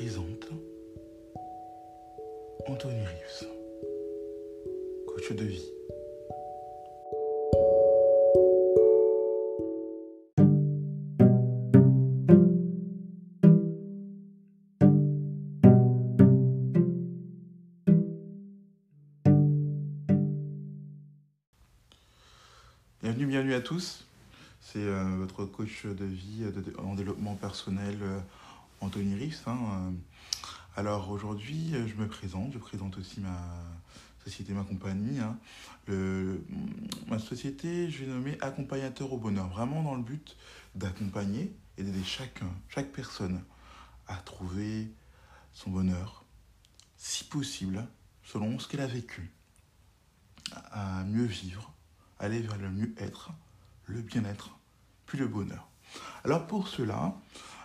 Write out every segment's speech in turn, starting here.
présente Anthony Rives, coach de vie. Bienvenue, bienvenue à tous. C'est euh, votre coach de vie euh, en développement personnel, euh, Anthony Rives. hein, euh. Alors aujourd'hui, euh, je me présente, je présente aussi ma société, ma compagnie. hein. Ma société, je vais nommer Accompagnateur au bonheur, vraiment dans le but d'accompagner et d'aider chacun, chaque personne à trouver son bonheur, si possible, selon ce qu'elle a vécu, à mieux vivre, aller vers le mieux-être, le bien-être, puis le bonheur. Alors pour cela,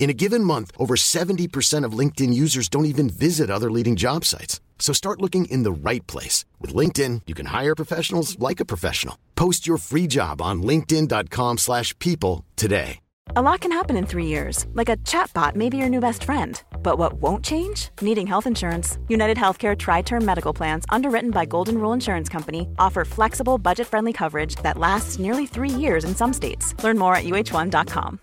In a given month, over 70% of LinkedIn users don't even visit other leading job sites. So start looking in the right place. With LinkedIn, you can hire professionals like a professional. Post your free job on linkedin.com slash people today. A lot can happen in three years, like a chatbot may be your new best friend. But what won't change? Needing health insurance. United Healthcare Tri Term Medical Plans, underwritten by Golden Rule Insurance Company, offer flexible, budget friendly coverage that lasts nearly three years in some states. Learn more at uh1.com.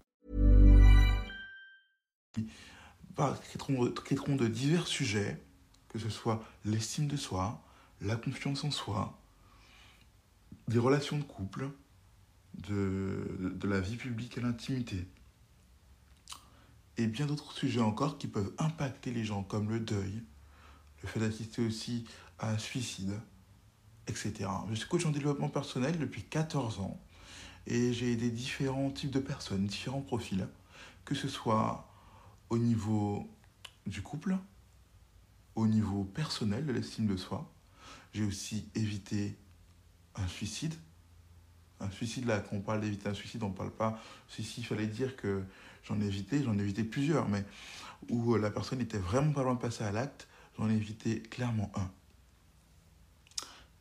traiteront, traiteront de divers sujets, que ce soit l'estime de soi, la confiance en soi, des relations de couple, de, de la vie publique à l'intimité, et bien d'autres sujets encore qui peuvent impacter les gens, comme le deuil, le fait d'assister aussi à un suicide, etc. Je suis coach en développement personnel depuis 14 ans et j'ai aidé différents types de personnes, différents profils, que ce soit au niveau du couple, au niveau personnel de l'estime de soi. J'ai aussi évité un suicide, un suicide là, qu'on parle d'éviter un suicide, on ne parle pas. Si, il fallait dire que j'en ai évité, j'en ai évité plusieurs, mais où la personne était vraiment pas loin de passer à l'acte, j'en ai évité clairement un.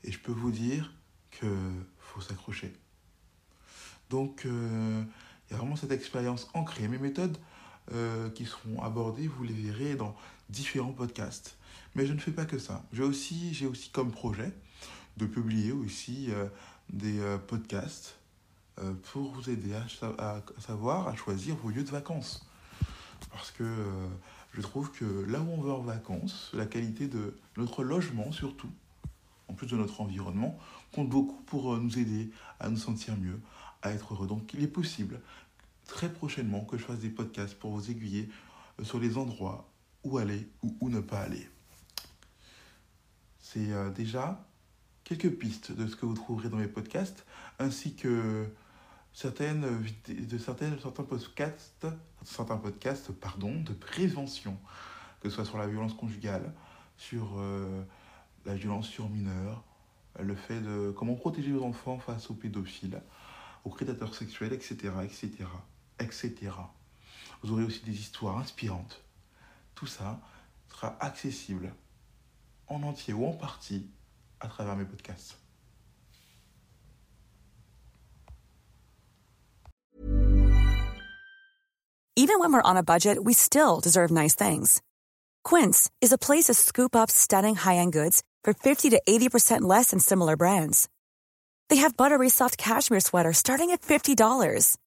Et je peux vous dire que faut s'accrocher. Donc, euh, il y a vraiment cette expérience ancrée. Mes méthodes euh, qui seront abordées, vous les verrez dans différents podcasts. Mais je ne fais pas que ça. J'ai aussi, aussi comme projet de publier aussi euh, des podcasts pour vous aider à, savoir, à choisir vos lieux de vacances. Parce que je trouve que là où on va en vacances, la qualité de notre logement surtout, en plus de notre environnement, compte beaucoup pour nous aider à nous sentir mieux, à être heureux. Donc il est possible très prochainement que je fasse des podcasts pour vous aiguiller euh, sur les endroits où aller ou où ne pas aller. C'est euh, déjà quelques pistes de ce que vous trouverez dans mes podcasts, ainsi que certaines, de certains podcasts, certains podcasts pardon, de prévention, que ce soit sur la violence conjugale, sur euh, la violence sur mineurs, le fait de comment protéger vos enfants face aux pédophiles, aux prédateurs sexuels, etc., etc., etc. Vous aurez aussi des histoires inspirantes. Tout ça sera accessible en entier ou en partie à travers mes podcasts. Even when we're on a budget, we still deserve nice things. Quince is a place to scoop up stunning high-end goods for 50 to 80% less than similar brands. They have buttery soft cashmere sweaters starting at $50,